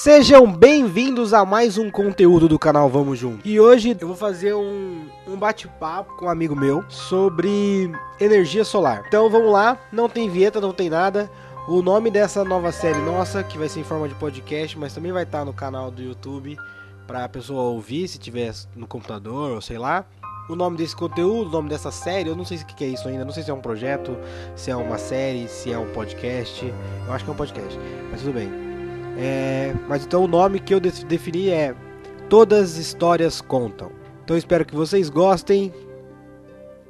Sejam bem-vindos a mais um conteúdo do canal Vamos Junto. E hoje eu vou fazer um, um bate-papo com um amigo meu sobre energia solar. Então vamos lá, não tem vinheta, não tem nada. O nome dessa nova série nossa, que vai ser em forma de podcast, mas também vai estar no canal do YouTube para a pessoa ouvir se tiver no computador ou sei lá. O nome desse conteúdo, o nome dessa série, eu não sei o que é isso ainda, não sei se é um projeto, se é uma série, se é um podcast. Eu acho que é um podcast, mas tudo bem. É, mas então o nome que eu defini é Todas as Histórias Contam. Então espero que vocês gostem.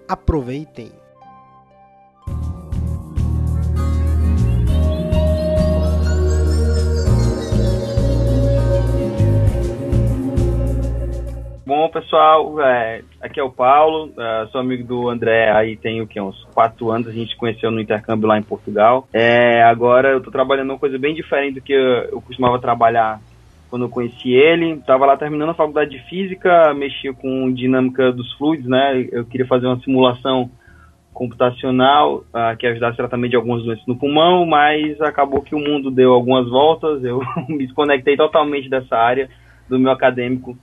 Aproveitem. Bom, pessoal, é, aqui é o Paulo, é, sou amigo do André, aí tem o que, uns quatro anos, a gente conheceu no intercâmbio lá em Portugal. É, agora eu tô trabalhando uma coisa bem diferente do que eu, eu costumava trabalhar quando eu conheci ele. Tava lá terminando a faculdade de Física, mexia com dinâmica dos fluidos, né? Eu queria fazer uma simulação computacional uh, que ajudasse tratamento de algumas doenças no pulmão, mas acabou que o mundo deu algumas voltas, eu me desconectei totalmente dessa área do meu acadêmico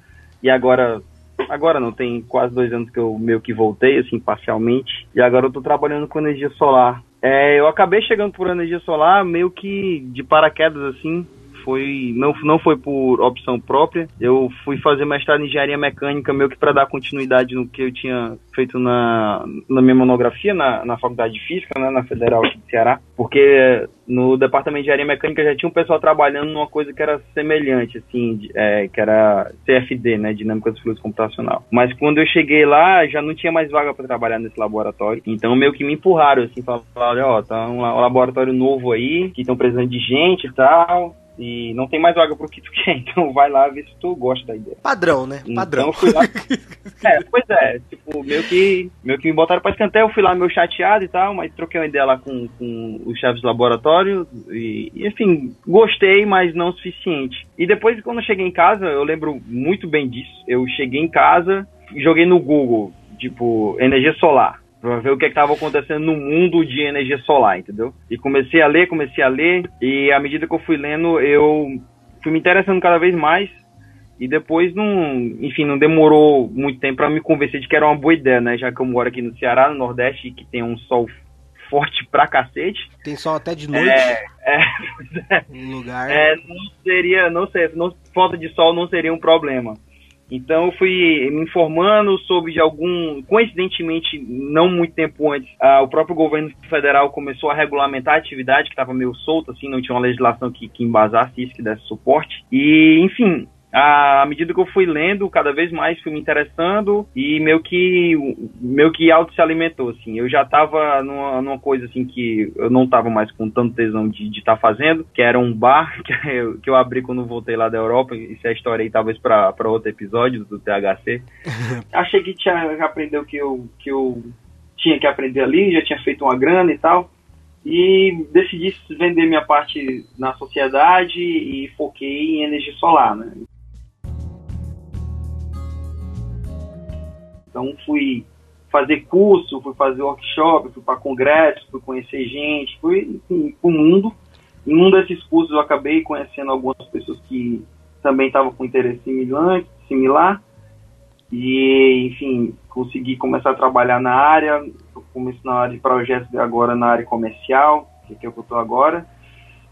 e agora agora não tem quase dois anos que eu meio que voltei assim parcialmente. E agora eu estou trabalhando com energia solar. É, eu acabei chegando por energia solar meio que de paraquedas assim foi não, não foi por opção própria. Eu fui fazer mestrado em engenharia mecânica meio que para dar continuidade no que eu tinha feito na, na minha monografia na, na faculdade de física, né, na Federal do Ceará, porque no departamento de engenharia mecânica já tinha um pessoal trabalhando numa coisa que era semelhante, assim, é, que era CFD, né, dinâmica dos fluidos computacional. Mas quando eu cheguei lá, já não tinha mais vaga para trabalhar nesse laboratório. Então meio que me empurraram, assim, falaram, olha, ó, tá um laboratório novo aí, que estão precisando de gente e tal e não tem mais vaga pro que tu quer, então vai lá ver se tu gosta da ideia. Padrão, né? Então, Padrão. Então fui lá. é, pois é, tipo, meio que, meio que me botaram pra escanteio, eu fui lá meio chateado e tal, mas troquei uma ideia lá com, com os chefes do laboratório e, e, enfim, gostei, mas não o suficiente. E depois, quando eu cheguei em casa, eu lembro muito bem disso, eu cheguei em casa, joguei no Google, tipo, energia solar para ver o que estava acontecendo no mundo de energia solar, entendeu? E comecei a ler, comecei a ler, e à medida que eu fui lendo, eu fui me interessando cada vez mais. E depois não, enfim, não demorou muito tempo para me convencer de que era uma boa ideia, né? Já que eu moro aqui no Ceará, no Nordeste, que tem um sol forte pra cacete. Tem sol até de noite. É, é, é. Um lugar. É, não seria, não sei, não, falta de sol não seria um problema. Então eu fui me informando sobre algum, coincidentemente, não muito tempo antes, uh, o próprio governo federal começou a regulamentar a atividade que estava meio solta, assim, não tinha uma legislação que, que embasasse isso, que desse suporte. E, enfim, à medida que eu fui lendo, cada vez mais fui me interessando e meio que meio que auto se alimentou assim. Eu já estava numa, numa, coisa assim que eu não estava mais com tanto tesão de estar tá fazendo, que era um bar que eu, que eu abri quando voltei lá da Europa. Isso é história aí talvez para outro episódio do THC. Achei que tinha aprendeu o que eu que eu tinha que aprender ali, já tinha feito uma grana e tal e decidi vender minha parte na sociedade e foquei em energia solar, né? Então fui fazer curso, fui fazer workshop, fui para congresso, fui conhecer gente, fui enfim, o mundo. Em um desses cursos eu acabei conhecendo algumas pessoas que também estavam com interesse similar. E, enfim, consegui começar a trabalhar na área. Comecei na área de projetos agora na área comercial, que é o que eu estou agora.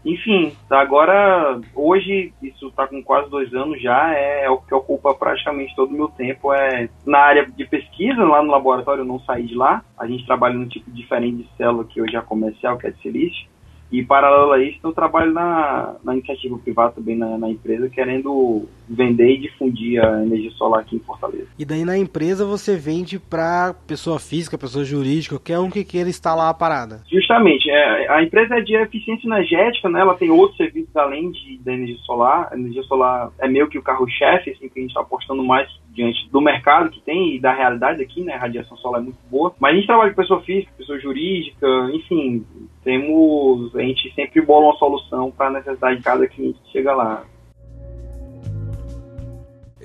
Enfim, agora, hoje, isso está com quase dois anos já, é, é, o que ocupa praticamente todo o meu tempo. É na área de pesquisa, lá no laboratório, eu não saí de lá. A gente trabalha num tipo diferente de célula que hoje é comercial, que é de silício. E paralelo a isso, eu trabalho na, na iniciativa privada também na, na, empresa, querendo vender e difundir a energia solar aqui em Fortaleza. E daí na empresa você vende para pessoa física, pessoa jurídica, qualquer um que queira instalar a parada? Justamente. É, a empresa é de eficiência energética, né? ela tem outros serviços além de, da energia solar. A energia solar é meio que o carro-chefe, assim, que a gente está apostando mais diante do mercado que tem e da realidade aqui, né? A radiação solar é muito boa. Mas a gente trabalha com pessoa física, pessoa jurídica, enfim, temos. A gente sempre bola uma solução para a necessidade de cada cliente que chega lá.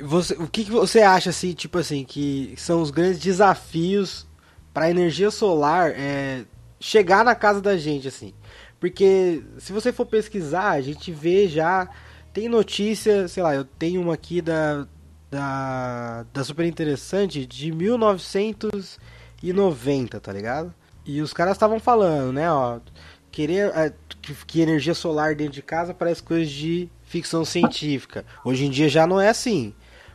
Você, o que, que você acha assim, tipo assim, que são os grandes desafios para a energia solar é, chegar na casa da gente assim? Porque se você for pesquisar, a gente vê já tem notícia, sei lá, eu tenho uma aqui da, da, da super interessante de 1990, tá ligado? E os caras estavam falando, né, ó, querer é, que, que energia solar dentro de casa parece coisa de ficção científica. Hoje em dia já não é assim.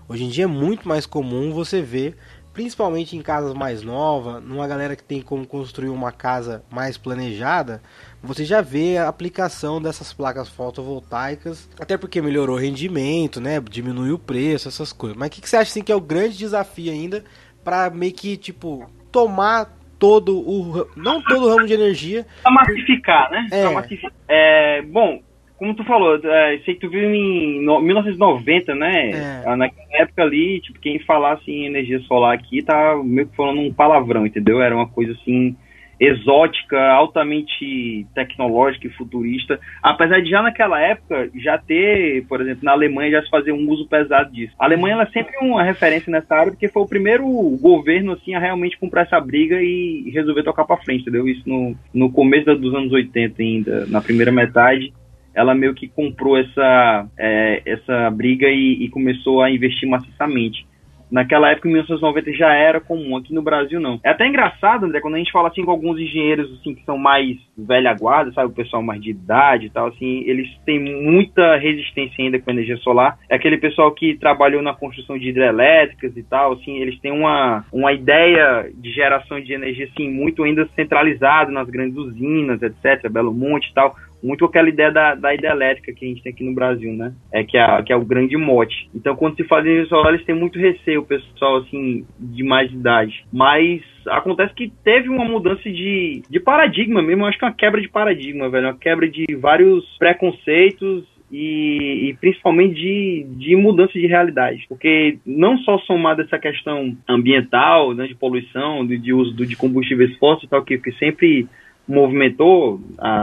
Hoje em dia é muito mais comum você ver, principalmente em casas mais novas, numa galera que tem como construir uma casa mais planejada, você já vê a aplicação dessas placas fotovoltaicas, até porque melhorou o rendimento, né? Diminuiu o preço, essas coisas. Mas o que, que você acha assim, que é o grande desafio ainda para meio que tipo tomar todo o não todo o ramo de energia para massificar, né? É. Massificar. É, bom, como tu falou, é, sei que tu viu em no, 1990, né? É. Naquela época ali, tipo, quem falasse em energia solar aqui tá meio que falando um palavrão, entendeu? Era uma coisa assim exótica, altamente tecnológica e futurista, apesar de já naquela época já ter, por exemplo, na Alemanha já se fazer um uso pesado disso. A Alemanha ela é sempre uma referência nessa área porque foi o primeiro governo assim a realmente comprar essa briga e resolver tocar para frente, entendeu? Isso no, no começo dos anos 80 ainda, na primeira metade ela meio que comprou essa, é, essa briga e, e, começou a investir maciçamente. Naquela época, em 1990, já era comum, aqui no Brasil não. É até engraçado, André, quando a gente fala assim com alguns engenheiros assim, que são mais velha guarda, sabe, o pessoal mais de idade e tal, assim, eles têm muita resistência ainda com energia solar. É aquele pessoal que trabalhou na construção de hidrelétricas e tal, assim, eles têm uma, uma ideia de geração de energia, assim, muito ainda centralizado nas grandes usinas, etc., Belo Monte e tal muito aquela ideia da, da hidrelétrica que a gente tem aqui no Brasil, né? É que, é, que é o grande mote. Então, quando se fala energia solar, eles têm muito receio, o pessoal, assim, de mais idade. Mas acontece que teve uma mudança de, de paradigma mesmo, acho que é uma quebra de paradigma, velho. Uma quebra de vários preconceitos e, e, principalmente de, de mudança de realidade. Porque não só somado essa questão ambiental, né, de poluição, de, de uso de combustíveis fósseis tal, que, que sempre movimentou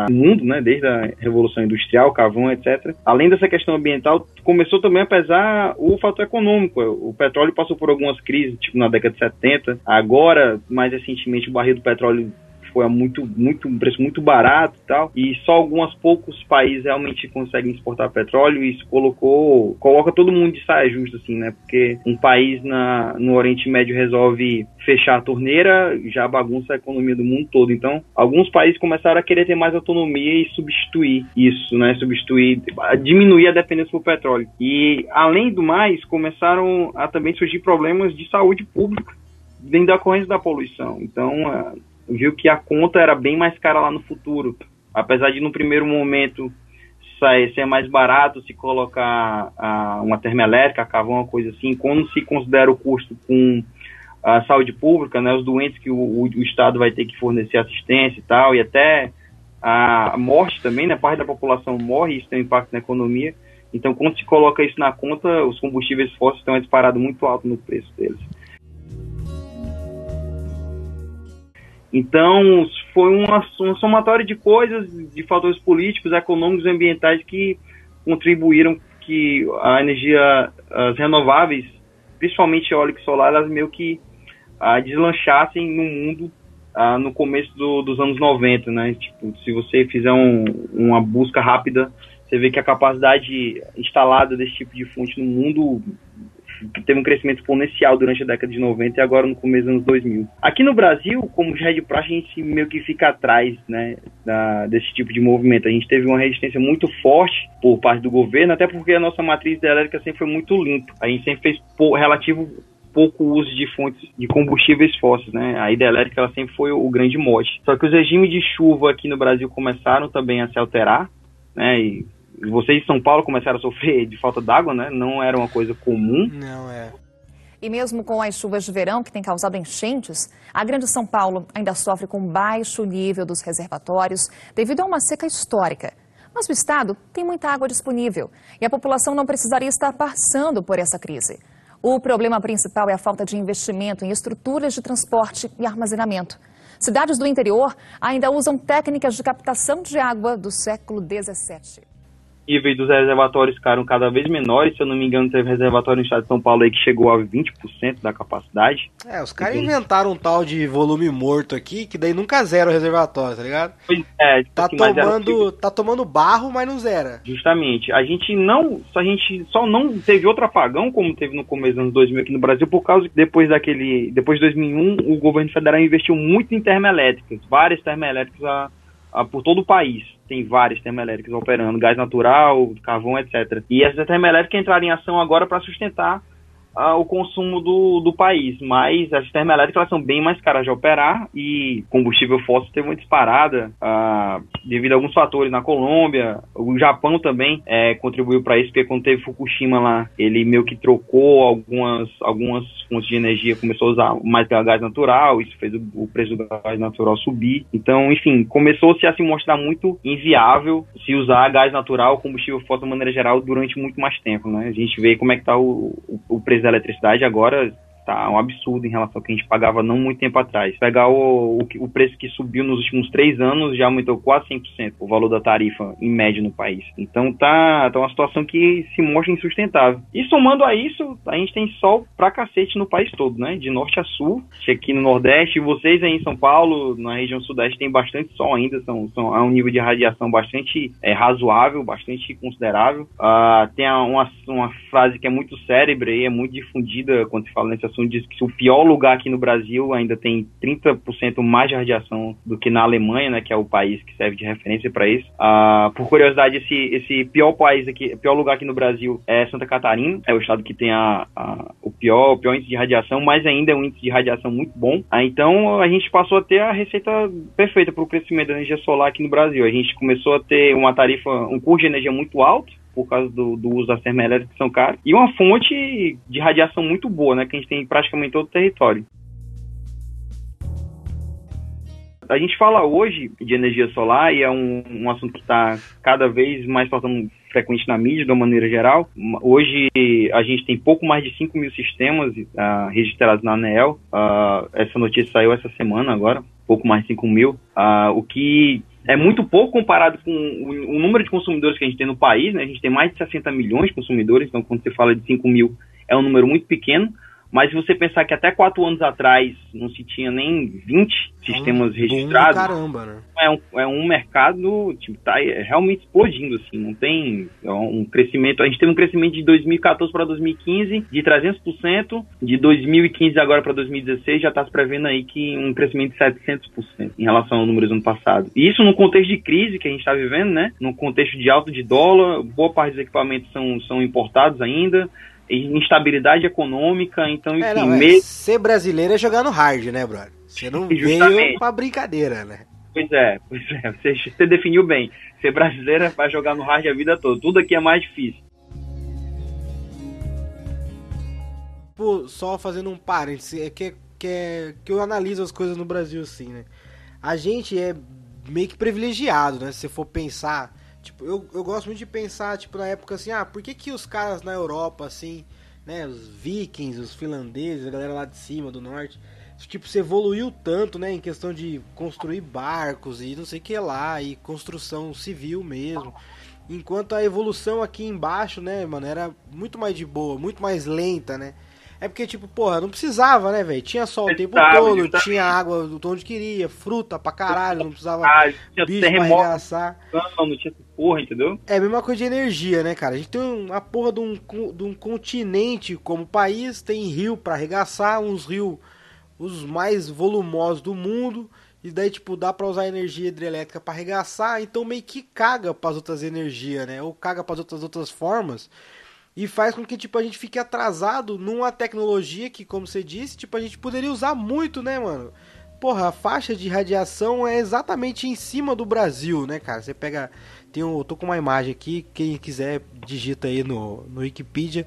o mundo, né, desde a Revolução Industrial, carvão, etc. Além dessa questão ambiental, começou também a pesar o fator econômico. O petróleo passou por algumas crises, tipo na década de 70. Agora, mais recentemente, o barril do petróleo foi muito, muito, um preço muito barato e tal, e só alguns poucos países realmente conseguem exportar petróleo, e isso colocou, coloca todo mundo de saia justa, assim, né, porque um país na, no Oriente Médio resolve fechar a torneira, já bagunça a economia do mundo todo, então alguns países começaram a querer ter mais autonomia e substituir isso, né, substituir, diminuir a dependência do petróleo, e além do mais, começaram a também surgir problemas de saúde pública, dentro da corrente da poluição. Então, viu que a conta era bem mais cara lá no futuro. Apesar de no primeiro momento ser mais barato se colocar uh, uma termoelétrica, carvão, uma coisa assim, quando se considera o custo com a saúde pública, né, os doentes que o, o, o, Estado vai ter que fornecer assistência e tal, e até a morte também, né, parte da população morre, isso tem um impacto na economia. Então, quando se coloca isso na conta, os combustíveis fósseis estão disparados muito alto no preço deles. Então, foi uma, uma somatória de coisas, de fatores políticos, econômicos e ambientais que contribuíram que a energia, as renováveis, principalmente eólica e solar, elas meio que ah, deslanchassem no mundo ah, no começo do, dos anos 90, né? Tipo, se você fizer um, uma busca rápida, você vê que a capacidade instalada desse tipo de fonte no mundo teve um crescimento exponencial durante a década de 90 e agora no começo dos anos 2000. Aqui no Brasil, como já é de praxe, a gente meio que fica atrás né, da, desse tipo de movimento. A gente teve uma resistência muito forte por parte do governo, até porque a nossa matriz hidrelétrica sempre foi muito limpa. A gente sempre fez por, relativo pouco uso de fontes de combustíveis fósseis, né? A hidrelétrica ela sempre foi o grande mote. Só que os regimes de chuva aqui no Brasil começaram também a se alterar, né? E vocês em São Paulo começaram a sofrer de falta d'água, né? Não era uma coisa comum. Não é. E mesmo com as chuvas de verão que têm causado enchentes, a Grande São Paulo ainda sofre com baixo nível dos reservatórios devido a uma seca histórica. Mas o estado tem muita água disponível e a população não precisaria estar passando por essa crise. O problema principal é a falta de investimento em estruturas de transporte e armazenamento. Cidades do interior ainda usam técnicas de captação de água do século XVII. Níveis dos reservatórios ficaram cada vez menores. Se eu não me engano, teve reservatório no estado de São Paulo aí que chegou a 20% da capacidade. É, os caras inventaram um tal de volume morto aqui, que daí nunca zera o reservatório, tá ligado? Pois é, tipo Tá assim, era tomando, tá tomando barro, mas não zera. Justamente. A gente não. A gente só não teve outro apagão, como teve no começo dos anos 2000 aqui no Brasil, por causa que depois daquele. Depois de 2001, o governo federal investiu muito em termoelétricas, várias termoelétricas a- por todo o país. Tem várias termoelétricas operando, gás natural, carvão, etc. E essas termoelétricas entraram em ação agora para sustentar o consumo do, do país, mas as termoelétricas são bem mais caras de operar e combustível fóssil teve uma disparada devido a alguns fatores na Colômbia, o Japão também eh, contribuiu para isso, porque quando teve Fukushima lá, ele meio que trocou algumas, algumas fontes de energia, começou a usar mais gás natural, isso fez o, o preço do gás natural subir, então, enfim, começou-se a se mostrar muito inviável se usar gás natural, combustível fóssil de maneira geral, durante muito mais tempo, né? A gente vê como é que tá o, o, o preço da eletricidade agora tá um absurdo em relação ao que a gente pagava não muito tempo atrás. Pegar o, o, o preço que subiu nos últimos três anos já aumentou quase 100% o valor da tarifa em média no país. Então tá, tá uma situação que se mostra insustentável. E somando a isso, a gente tem sol pra cacete no país todo, né? De norte a sul, aqui no Nordeste, vocês aí em São Paulo, na região Sudeste, tem bastante sol ainda, são, são, é um nível de radiação bastante é, razoável, bastante considerável. Ah, tem uma, uma frase que é muito cérebra e é muito difundida quando se fala nesse assunto, diz que o pior lugar aqui no Brasil ainda tem 30% mais de radiação do que na Alemanha, né, que é o país que serve de referência para isso. Ah, por curiosidade, esse, esse pior país aqui, pior lugar aqui no Brasil é Santa Catarina, é o estado que tem a, a- o, pior, o pior índice de radiação, mas ainda é um índice de radiação muito bom. Ah, então a gente passou a ter a receita perfeita para o crescimento da energia solar aqui no Brasil. A gente começou a ter uma tarifa, um custo de energia muito alto, por causa do, do uso das termoelétricas que são caras, e uma fonte de radiação muito boa, né, que a gente tem praticamente todo o território. A gente fala hoje de energia solar e é um, um assunto que está cada vez mais faltando frequente na mídia, de uma maneira geral. Hoje a gente tem pouco mais de 5 mil sistemas ah, registrados na ANEEL. Ah, essa notícia saiu essa semana agora, pouco mais de 5 mil. Ah, o que é muito pouco comparado com o, o número de consumidores que a gente tem no país. Né? A gente tem mais de 60 milhões de consumidores, então quando você fala de 5 mil é um número muito pequeno. Mas se você pensar que até quatro anos atrás não se tinha nem 20 sistemas Um registrados, Caramba, né? é um, é um mercado tipo tá realmente explodindo assim não tem é um crescimento a gente teve um crescimento de 2014 para 2015 de 300% de 2015 agora para 2016 já está se prevendo aí que um crescimento de 700% em relação ao número do ano passado e isso no contexto de crise que a gente está vivendo né no contexto de alto de dólar boa parte dos equipamentos são, são importados ainda instabilidade econômica então enfim É, não, é, mesmo ser brasileiro é jogar no hard, né, brother? Você não veio Justamente. pra brincadeira, né? Pois é, pois é, você, você definiu bem. Ser brasileiro vai jogar no hard a vida toda. Tudo aqui é mais difícil. Pô, só fazendo um parênteses, é que, que, é, que eu analiso as coisas no Brasil assim, né? A gente é meio que privilegiado, né? Se você for pensar, tipo, eu, eu gosto muito de pensar, tipo, na época assim, ah, por que que os caras na Europa, assim, né, os vikings, os finlandeses, a galera lá de cima, do norte, tipo, se evoluiu tanto, né, em questão de construir barcos e não sei o que lá, e construção civil mesmo. Enquanto a evolução aqui embaixo, né, mano, era muito mais de boa, muito mais lenta, né? É porque, tipo, porra, não precisava, né, velho? Tinha sol o tempo todo, justamente. tinha água do onde queria, fruta pra caralho, não precisava Ah, tinha bicho pra terremoto, arregaçar. não, não tinha porra, entendeu? É a mesma coisa de energia, né, cara? A gente tem uma porra de um, de um continente como país, tem rio pra arregaçar, uns rios os mais volumosos do mundo, e daí, tipo, dá pra usar energia hidrelétrica pra arregaçar, então meio que caga pras outras energias, né? Ou caga pras outras, outras formas, e faz com que, tipo, a gente fique atrasado numa tecnologia que, como você disse, tipo, a gente poderia usar muito, né, mano? Porra, a faixa de radiação é exatamente em cima do Brasil, né, cara? Você pega. Tem um, eu tô com uma imagem aqui, quem quiser digita aí no, no Wikipedia.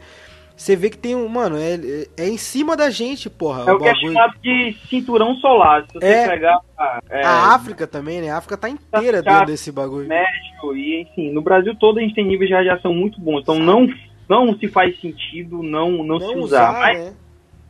Você vê que tem um. Mano, é, é em cima da gente, porra. É o que é chamado de cinturão solar. Se você É. pegar é, A África também, né? A África tá inteira dentro desse bagulho. México e, enfim, no Brasil todo a gente tem níveis de radiação muito bons. Então não, não se faz sentido não, não, se Não usar. usar, Mas, né?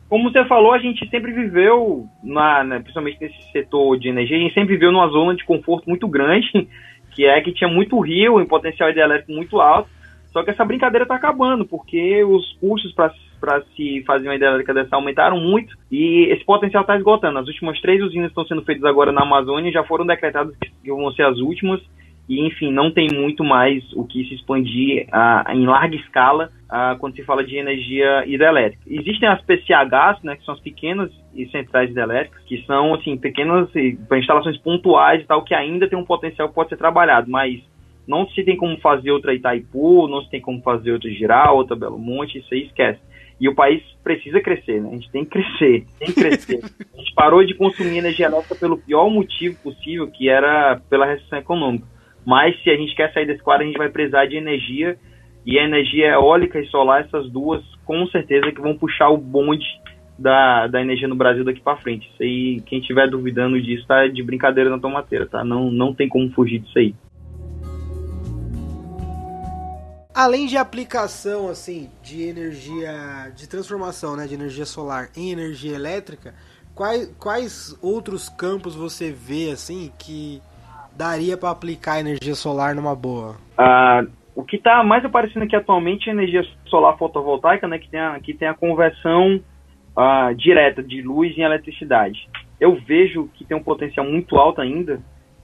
como você falou, a gente sempre viveu, na, na- principalmente nesse setor de energia, a gente sempre viveu numa zona de conforto muito grande, que é que tinha muito rio, em potencial hidrelétrico muito alto, só que essa brincadeira está acabando, porque os custos para se fazer uma hidrelétrica dessa aumentaram muito e esse potencial está esgotando. As últimas três usinas estão sendo feitas agora na Amazônia já foram decretadas que vão ser as últimas e enfim, não tem muito mais o que se expandir uh, em larga escala uh, quando se fala de energia hidrelétrica. Existem as PCHs, né, que são as pequenas e centrais hidrelétricas, que são assim pequenas instalações pontuais e tal, que ainda tem um potencial que pode ser trabalhado, mas não se tem como fazer outra Itaipu, não se tem como fazer outra Giral, outra Belo Monte, isso aí esquece. E o país precisa crescer, né? A gente tem que crescer, tem que crescer. A gente parou de consumir energia elétrica pelo pior motivo possível, que era pela recessão econômica. Mas se a gente quer sair desse quadro, a gente vai precisar de energia. E a energia eólica e solar, essas duas, com certeza que vão puxar o bonde da, da energia no Brasil daqui para frente. Isso aí, quem estiver duvidando disso, tá de brincadeira na tomateira, tá? Não, não tem como fugir disso aí. Além de aplicação, assim, de energia, de transformação, né, de energia solar em energia elétrica, quais, quais outros campos você vê, assim, que daria para aplicar energia solar numa boa? Ah, o que está mais aparecendo aqui atualmente é energia solar fotovoltaica, né, que tem a, que tem a conversão ah, direta de luz em eletricidade. Eu vejo que tem um potencial muito alto ainda.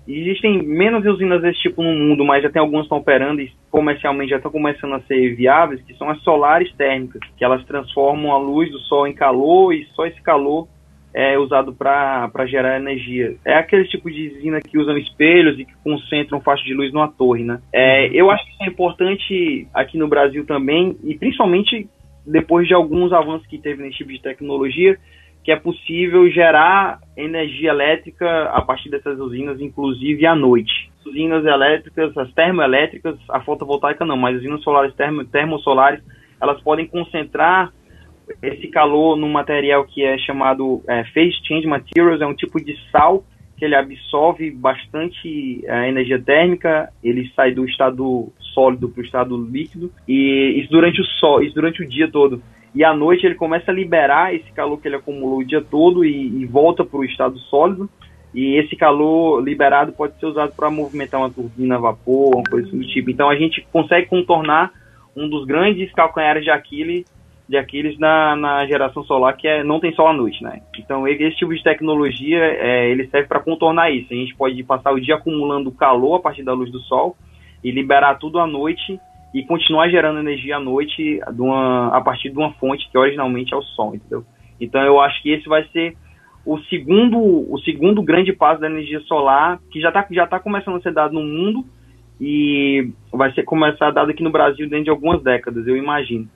Existem menos usinas desse tipo no mundo, mas já tem algumas que estão operando e comercialmente já estão começando a ser viáveis, que são as solares térmicas, que elas transformam a luz do sol em calor e só esse calor é usado para gerar energia. É aquele tipo de usina que usam espelhos e que concentram faixa de luz numa torre, né? É, uhum. eu acho que isso é importante aqui no Brasil também, e principalmente depois de alguns avanços que teve nesse tipo de tecnologia, que é possível gerar energia elétrica a partir dessas usinas, inclusive à noite. Usinas elétricas, as termoelétricas, a fotovoltaica não, mas usinas solares termo, termossolares, elas podem concentrar esse calor no material que é chamado é, Phase Change Materials, é um tipo de sal que ele absorve bastante a é, energia térmica, ele sai do estado sólido para o estado líquido, e isso durante o sol, isso durante o dia todo. E à noite ele começa a liberar esse calor que ele acumulou o dia todo e, e volta para o estado sólido. E esse calor liberado pode ser usado para movimentar uma turbina a vapor, uma coisa do tipo. Então a gente consegue contornar um dos grandes calcanhares de Aquiles de Aquiles na, na geração solar, que é, não tem sol à noite, né? Então, esse tipo de tecnologia, é, ele serve para contornar isso. A gente pode passar o dia acumulando calor a partir da luz do sol e liberar tudo à noite e continuar gerando energia à noite uma, a partir de uma fonte que originalmente é o sol, entendeu? Então, eu acho que esse vai ser o segundo, o segundo grande passo da energia solar, que já está já tá começando a ser dado no mundo e vai ser começar dado aqui no Brasil dentro de algumas décadas, eu imagino.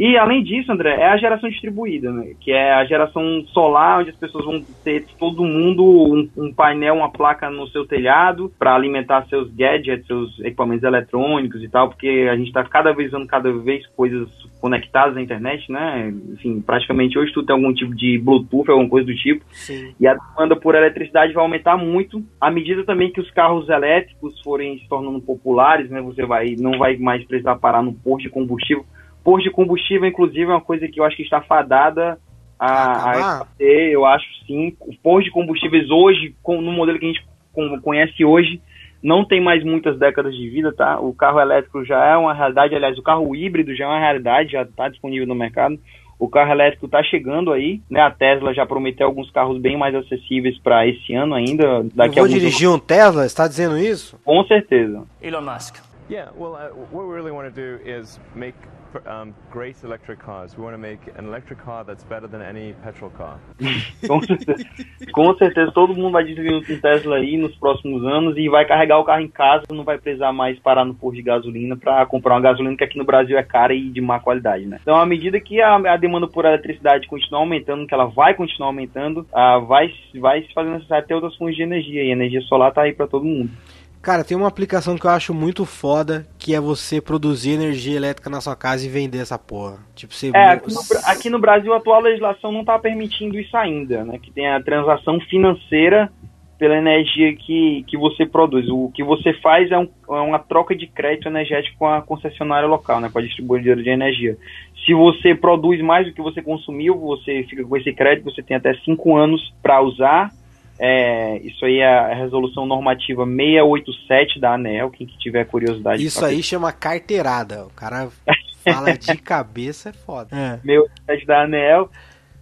E além disso, André, é a geração distribuída, né? que é a geração solar, onde as pessoas vão ter todo mundo um, um painel, uma placa no seu telhado para alimentar seus gadgets, seus equipamentos eletrônicos e tal, porque a gente está cada vez usando cada vez coisas conectadas à internet, né? Enfim, praticamente hoje tudo tem algum tipo de Bluetooth, alguma coisa do tipo. Sim. E a demanda por eletricidade vai aumentar muito à medida também que os carros elétricos forem se tornando populares, né? Você vai não vai mais precisar parar no posto de combustível Posto de combustível, inclusive, é uma coisa que eu acho que está fadada a, a eu acho sim. Os postos de combustíveis hoje, com, no modelo que a gente conhece hoje, não tem mais muitas décadas de vida, tá? O carro elétrico já é uma realidade, aliás, o carro híbrido já é uma realidade, já está disponível no mercado. O carro elétrico está chegando aí, né? A Tesla já prometeu alguns carros bem mais acessíveis para esse ano ainda. Daqui Eu vou dirigir anos. um Tesla? Está dizendo isso? Com certeza. Elon Musk. Yeah, well, uh, what we really want to do is make um, great electric cars. We want to make an electric car that's better than any petrol car. com, certeza, com certeza todo mundo vai distribuir um Tesla aí nos próximos anos e vai carregar o carro em casa, não vai precisar mais parar no posto de gasolina para comprar uma gasolina que aqui no Brasil é cara e de má qualidade, né? Então, à medida que a, a demanda por eletricidade continuar aumentando, que ela vai continuar aumentando, uh, vai, vai se fazer necessário ter outras fontes de energia e a energia solar tá aí para todo mundo. Cara, tem uma aplicação que eu acho muito foda, que é você produzir energia elétrica na sua casa e vender essa porra. Tipo, você... É, aqui no, aqui no Brasil a atual legislação não está permitindo isso ainda, né? Que tem a transação financeira pela energia que, que você produz. O que você faz é, um, é uma troca de crédito energético com a concessionária local, né? Com a distribuidora de energia. Se você produz mais do que você consumiu, você fica com esse crédito, você tem até cinco anos para usar É, isso aí é a resolução normativa 687 da ANEL, quem que tiver curiosidade. Isso aí chama carteirada. O cara fala de cabeça é foda. É. 687 da ANEL.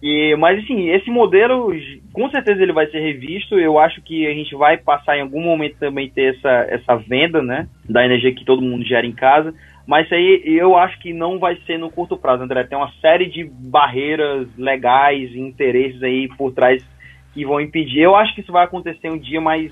E, mas assim, esse modelo, com certeza ele vai ser revisto. Eu acho que a gente vai passar em algum momento também ter essa, essa venda, né? Da energia que todo mundo gera em casa. Mas isso aí eu acho que não vai ser no curto prazo, André. Tem uma série de barreiras legais e interesses aí por trás que vão impedir. Eu acho que isso vai acontecer um dia, mas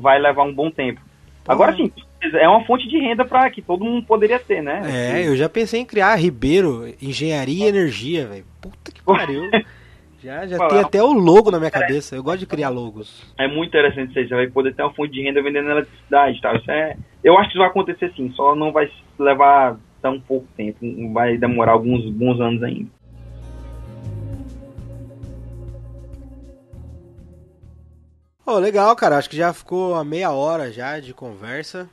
vai levar um bom tempo. Agora sim, é uma fonte de renda para que todo mundo poderia ter, né? É, eu já pensei em criar Ribeiro Engenharia e Energia, velho. Puta que pariu. já já tem até o logo na minha cabeça. Eu gosto de criar logos. É muito interessante isso aí. Você vai poder ter uma fonte de renda vendendo eletricidade, tá? Isso é, eu acho que isso vai acontecer sim. Só não vai levar tão pouco tempo. Vai demorar alguns bons anos ainda. Oh, legal, cara. Acho que já ficou a meia hora já de conversa.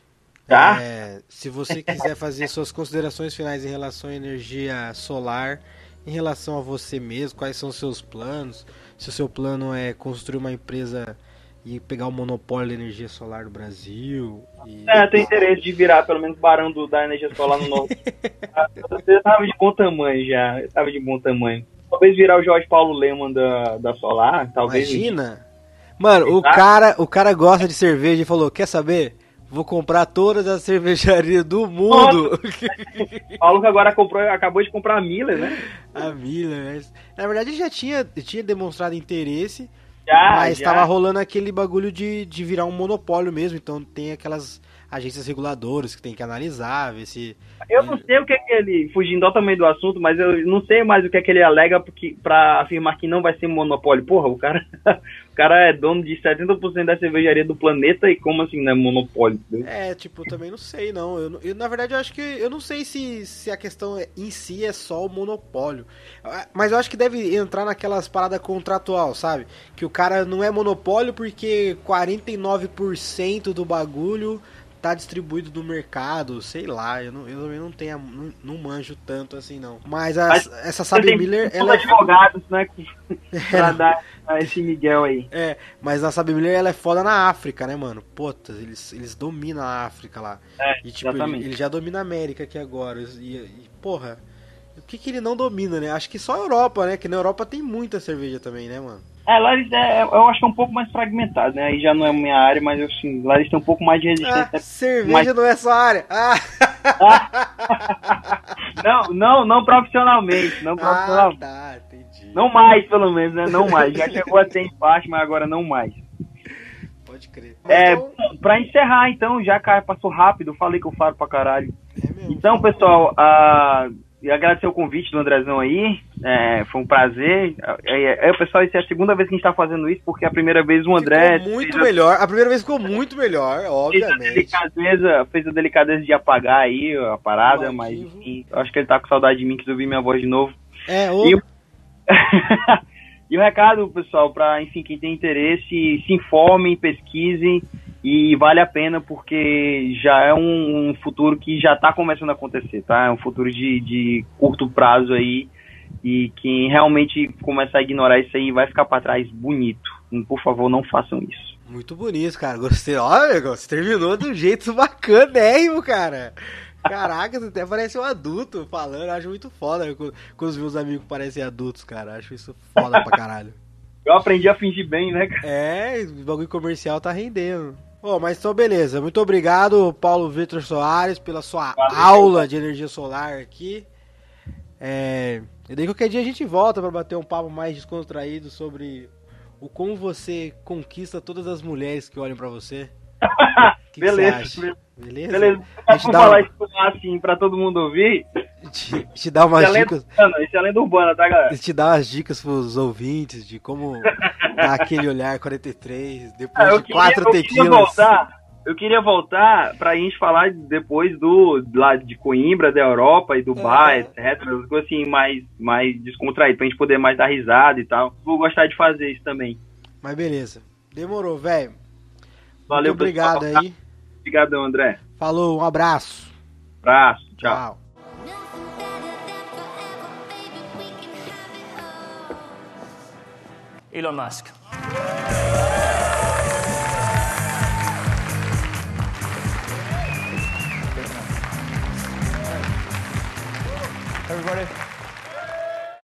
Tá. É, se você quiser fazer suas considerações finais em relação à energia solar, em relação a você mesmo, quais são os seus planos? Se o seu plano é construir uma empresa e pegar o monopólio da energia solar do Brasil. E... É, tem interesse de virar pelo menos barão do, da energia solar no novo. Você tava de bom tamanho já. Tava de bom tamanho. Talvez virar o Jorge Paulo Leman da, da Solar, talvez. Imagina! Mano, o cara, o cara gosta de cerveja e falou: Quer saber? Vou comprar todas as cervejarias do mundo. o maluco agora comprou, acabou de comprar a Miller, né? A Miller, na verdade já tinha, tinha demonstrado interesse, já, mas já. tava rolando aquele bagulho de, de virar um monopólio mesmo, então tem aquelas agências reguladoras que tem que analisar, ver se. Eu não sei o que é que ele, fugindo também do assunto, mas eu não sei mais o que é que ele alega pra afirmar que não vai ser monopólio. Porra, o cara, o cara é dono de 70% da cervejaria do planeta e como assim não é monopólio? É, tipo, também não sei, não. Eu, eu, na verdade, eu acho que. Eu não sei se, se a questão em si é só o monopólio. Ah, mas eu acho que deve entrar naquelas paradas contratual, sabe? Que o cara não é monopólio porque 49% do bagulho tá distribuído no mercado, sei lá, eu, não, eu também não tenho, não, não manjo tanto assim não. Mas, Mas essa Sabe Miller, ela é advogados, né, pra dar esse Miguel aí. É, mas a Sabe Miller ela é foda na África, né, mano? Puta, eles, eles dominam a África lá. É, e tipo, ele, ele, já domina a América aqui agora. E, e porra, o que que ele não domina, né? Acho que só a Europa, né? Que na Europa tem muita cerveja também, né, mano? É, eles é, eu acho que é um pouco mais fragmentado, né? Aí já não é minha área, mas assim, eles têm um pouco mais de resistência. Ah, cerveja mais... não é sua área. Ah. não, não, não profissionalmente, não profissionalmente. Ah, tá, entendi. Não mais, pelo menos, né? Não mais. Já chegou a ter empate, mas agora não mais. Pode crer. É, então... pra encerrar, então, já cara passou rápido, falei que eu falo pra caralho. É então, pessoal, uh, e agradecer o convite do Andrezão aí. É, foi um prazer. É, é, pessoal, essa é a segunda vez que a gente tá fazendo isso, porque a primeira vez o André. Ficou muito melhor. A... a primeira vez ficou muito melhor, obviamente. Fez a delicadeza, fez a delicadeza de apagar aí a parada, mas enfim, acho que ele tá com saudade de mim, que ouvir minha voz de novo. É, o... E... e o recado, pessoal, para enfim, quem tem interesse, se informem, pesquisem e vale a pena porque já é um, um futuro que já está começando a acontecer, tá? É um futuro de, de curto prazo aí e quem realmente começar a ignorar isso aí vai ficar para trás bonito. Por favor, não façam isso. Muito bonito, cara. Gostei. Olha, você terminou do jeito bacanérrimo, cara. Caraca, você até parece um adulto falando. acho muito foda quando os meus amigos parecem adultos, cara. acho isso foda pra caralho. Eu aprendi a fingir bem, né, cara? É, o bagulho comercial tá rendendo. Oh, mas então beleza. Muito obrigado, Paulo Vitor Soares, pela sua Valeu. aula de energia solar aqui. É... E daí qualquer dia a gente volta para bater um papo mais descontraído sobre o como você conquista todas as mulheres que olham para você. Que beleza, que beleza. Beleza. A gente dá falar isso assim para todo mundo ouvir. Te, te dá umas isso dicas. É lenda, isso é lenda urbana, tá, galera? Te dá umas dicas pros ouvintes de como dar aquele olhar 43 depois ah, de queria, quatro eu tequilas. Queria voltar, eu queria voltar pra gente falar depois do lá de Coimbra, da Europa e do é. etc. Assim, mais, mais descontraído, pra gente poder mais dar risada e tal. Vou gostar de fazer isso também. Mas beleza. Demorou, velho. Valeu, Muito obrigado pessoal. aí. Obrigadão, André. Falou, um abraço. Abraço, tchau. tchau. Elon Musk. Everybody.